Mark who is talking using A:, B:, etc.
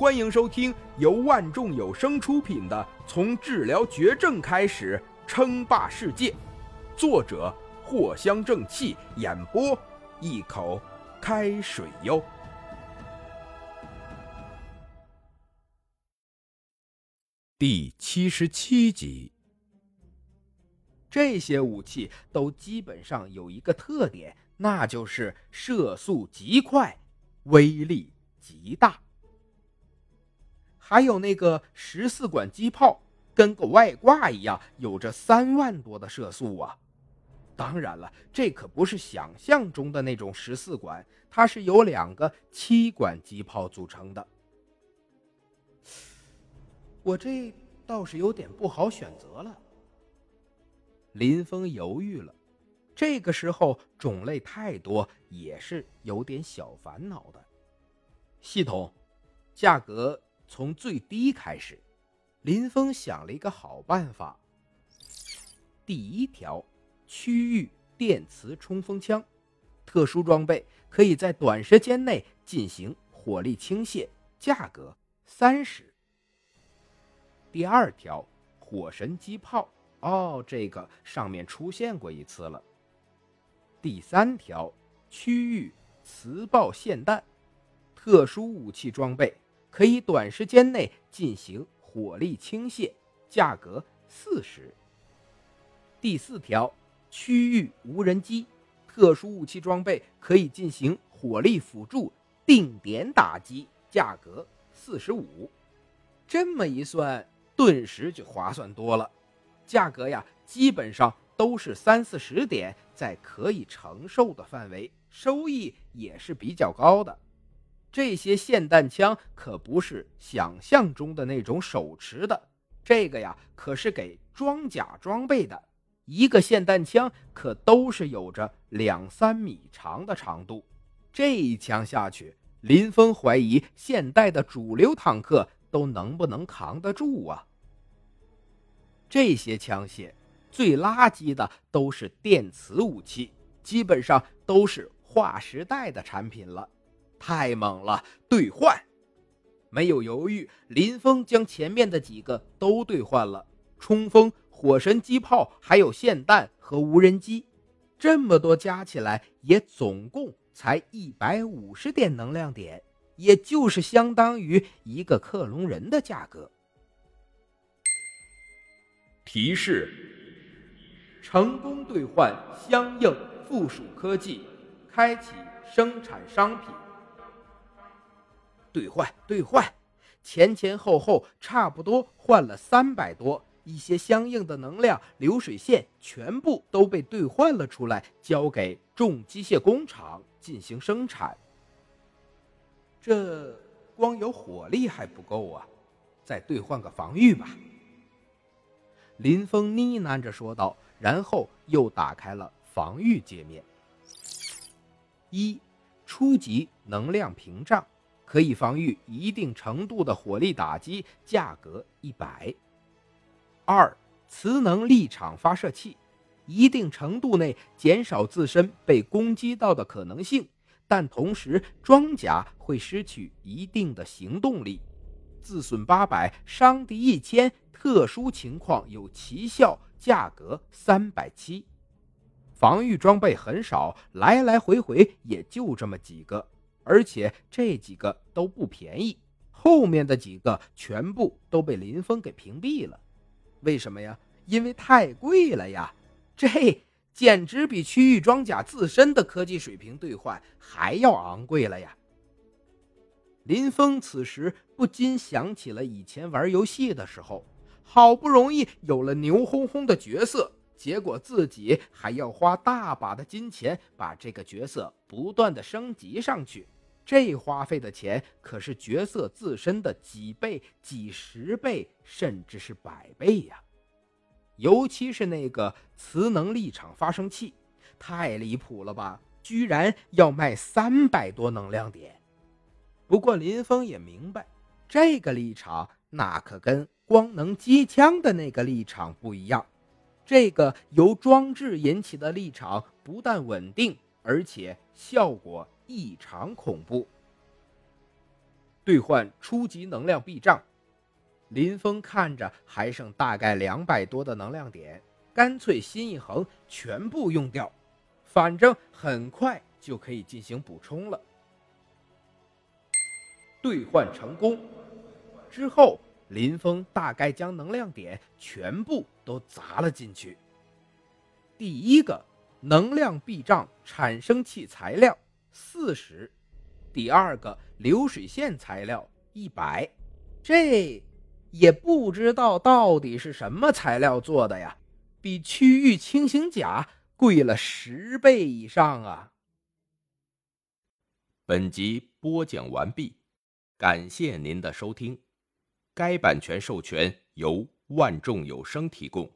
A: 欢迎收听由万众有声出品的《从治疗绝症开始称霸世界》，作者藿香正气，演播一口开水哟。第七十七集，这些武器都基本上有一个特点，那就是射速极快，威力极大。还有那个十四管机炮，跟个外挂一样，有着三万多的射速啊！当然了，这可不是想象中的那种十四管，它是由两个七管机炮组成的。我这倒是有点不好选择了。林峰犹豫了，这个时候种类太多，也是有点小烦恼的。系统，价格从最低开始。林峰想了一个好办法。第一条，区域电磁冲锋枪，特殊装备，可以在短时间内进行火力倾泻，价格三十。第二条火神机炮哦，这个上面出现过一次了。第三条区域磁爆霰弹，特殊武器装备，可以短时间内进行火力倾泻，价格四十。第四条区域无人机，特殊武器装备，可以进行火力辅助定点打击，价格四十五。这么一算。顿时就划算多了，价格呀，基本上都是三四十点，在可以承受的范围，收益也是比较高的。这些霰弹枪可不是想象中的那种手持的，这个呀，可是给装甲装备的。一个霰弹枪可都是有着两三米长的长度，这一枪下去，林峰怀疑现代的主流坦克都能不能扛得住啊？这些枪械最垃圾的都是电磁武器，基本上都是划时代的产品了，太猛了！兑换，没有犹豫，林峰将前面的几个都兑换了：冲锋、火神机炮，还有霰弹和无人机。这么多加起来，也总共才一百五十点能量点，也就是相当于一个克隆人的价格。提示：成功兑换相应附属科技，开启生产商品。兑换，兑换，前前后后差不多换了三百多，一些相应的能量流水线全部都被兑换了出来，交给重机械工厂进行生产。这光有火力还不够啊，再兑换个防御吧。林峰呢喃着说道，然后又打开了防御界面。一，初级能量屏障，可以防御一定程度的火力打击，价格一百。二，磁能力场发射器，一定程度内减少自身被攻击到的可能性，但同时装甲会失去一定的行动力。自损八百，伤敌一千。特殊情况有奇效，价格三百七。防御装备很少，来来回回也就这么几个，而且这几个都不便宜。后面的几个全部都被林峰给屏蔽了。为什么呀？因为太贵了呀！这简直比区域装甲自身的科技水平兑换还要昂贵了呀！林峰此时不禁想起了以前玩游戏的时候。好不容易有了牛哄哄的角色，结果自己还要花大把的金钱把这个角色不断的升级上去，这花费的钱可是角色自身的几倍、几十倍，甚至是百倍呀！尤其是那个磁能力场发生器，太离谱了吧！居然要卖三百多能量点。不过林峰也明白，这个立场那可跟……光能机枪的那个立场不一样，这个由装置引起的立场不但稳定，而且效果异常恐怖。兑换初级能量币账。林峰看着还剩大概两百多的能量点，干脆心一横，全部用掉，反正很快就可以进行补充了。兑换成功之后，林峰大概将能量点全部都砸了进去。第一个能量避障产生器材料四十，第二个流水线材料一百，这。也不知道到底是什么材料做的呀，比区域轻型甲贵了十倍以上啊！
B: 本集播讲完毕，感谢您的收听，该版权授权由万众有声提供。